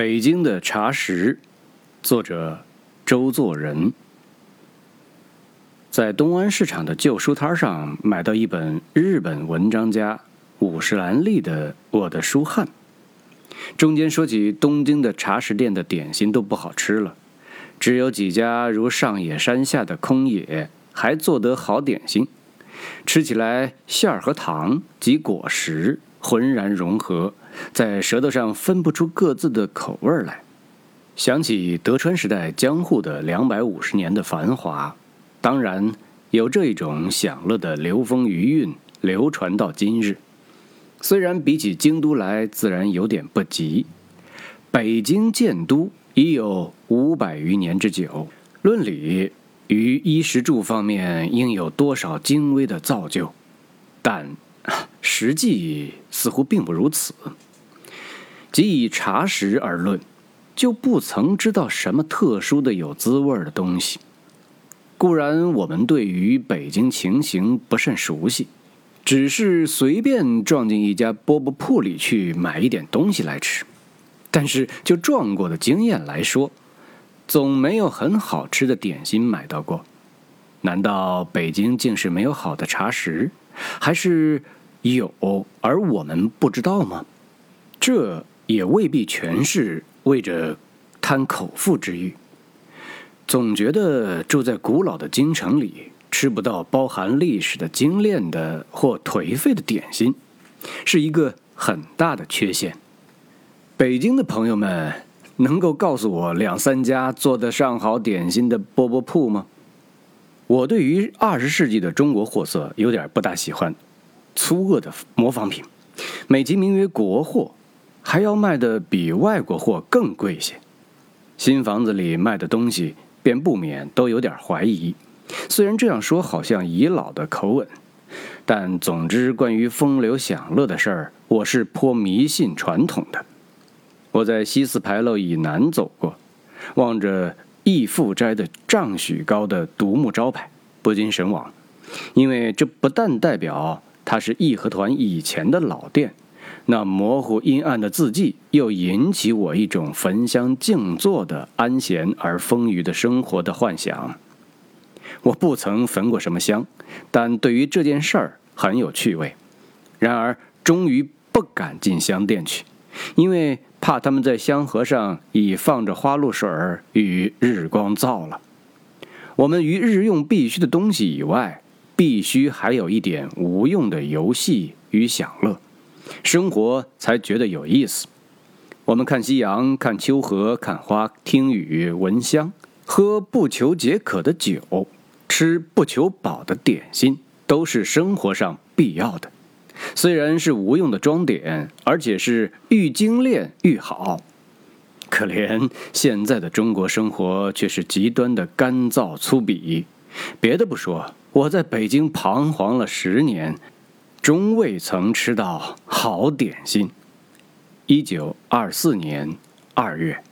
北京的茶食，作者周作人。在东安市场的旧书摊上买到一本日本文章家五十岚利的《我的书汉》，中间说起东京的茶食店的点心都不好吃了，只有几家如上野山下的空野还做得好点心，吃起来馅儿和糖及果实浑然融合。在舌头上分不出各自的口味来，想起德川时代江户的两百五十年的繁华，当然有这一种享乐的流风余韵流传到今日。虽然比起京都来，自然有点不及。北京建都已有五百余年之久，论理于衣食住方面应有多少精微的造就，但。实际似乎并不如此。即以茶食而论，就不曾知道什么特殊的有滋味的东西。固然我们对于北京情形不甚熟悉，只是随便撞进一家饽饽铺里去买一点东西来吃。但是就撞过的经验来说，总没有很好吃的点心买到过。难道北京竟是没有好的茶食，还是？有，而我们不知道吗？这也未必全是为着贪口腹之欲。总觉得住在古老的京城里，吃不到包含历史的精炼的或颓废的点心，是一个很大的缺陷。北京的朋友们，能够告诉我两三家做得上好点心的饽饽铺吗？我对于二十世纪的中国货色有点不大喜欢。粗恶的模仿品，美其名曰国货，还要卖的比外国货更贵些。新房子里卖的东西，便不免都有点怀疑。虽然这样说好像遗老的口吻，但总之关于风流享乐的事儿，我是颇迷信传统的。我在西四牌楼以南走过，望着义富斋的丈许高的独木招牌，不禁神往，因为这不但代表。它是义和团以前的老店，那模糊阴暗的字迹又引起我一种焚香静坐的安闲而丰腴的生活的幻想。我不曾焚过什么香，但对于这件事儿很有趣味。然而，终于不敢进香店去，因为怕他们在香盒上已放着花露水与日光皂了。我们于日用必需的东西以外。必须还有一点无用的游戏与享乐，生活才觉得有意思。我们看夕阳，看秋荷，看花，听雨，闻香，喝不求解渴的酒，吃不求饱的点心，都是生活上必要的。虽然是无用的装点，而且是愈精炼愈好。可怜现在的中国生活却是极端的干燥粗鄙。别的不说。我在北京彷徨了十年，终未曾吃到好点心。一九二四年二月。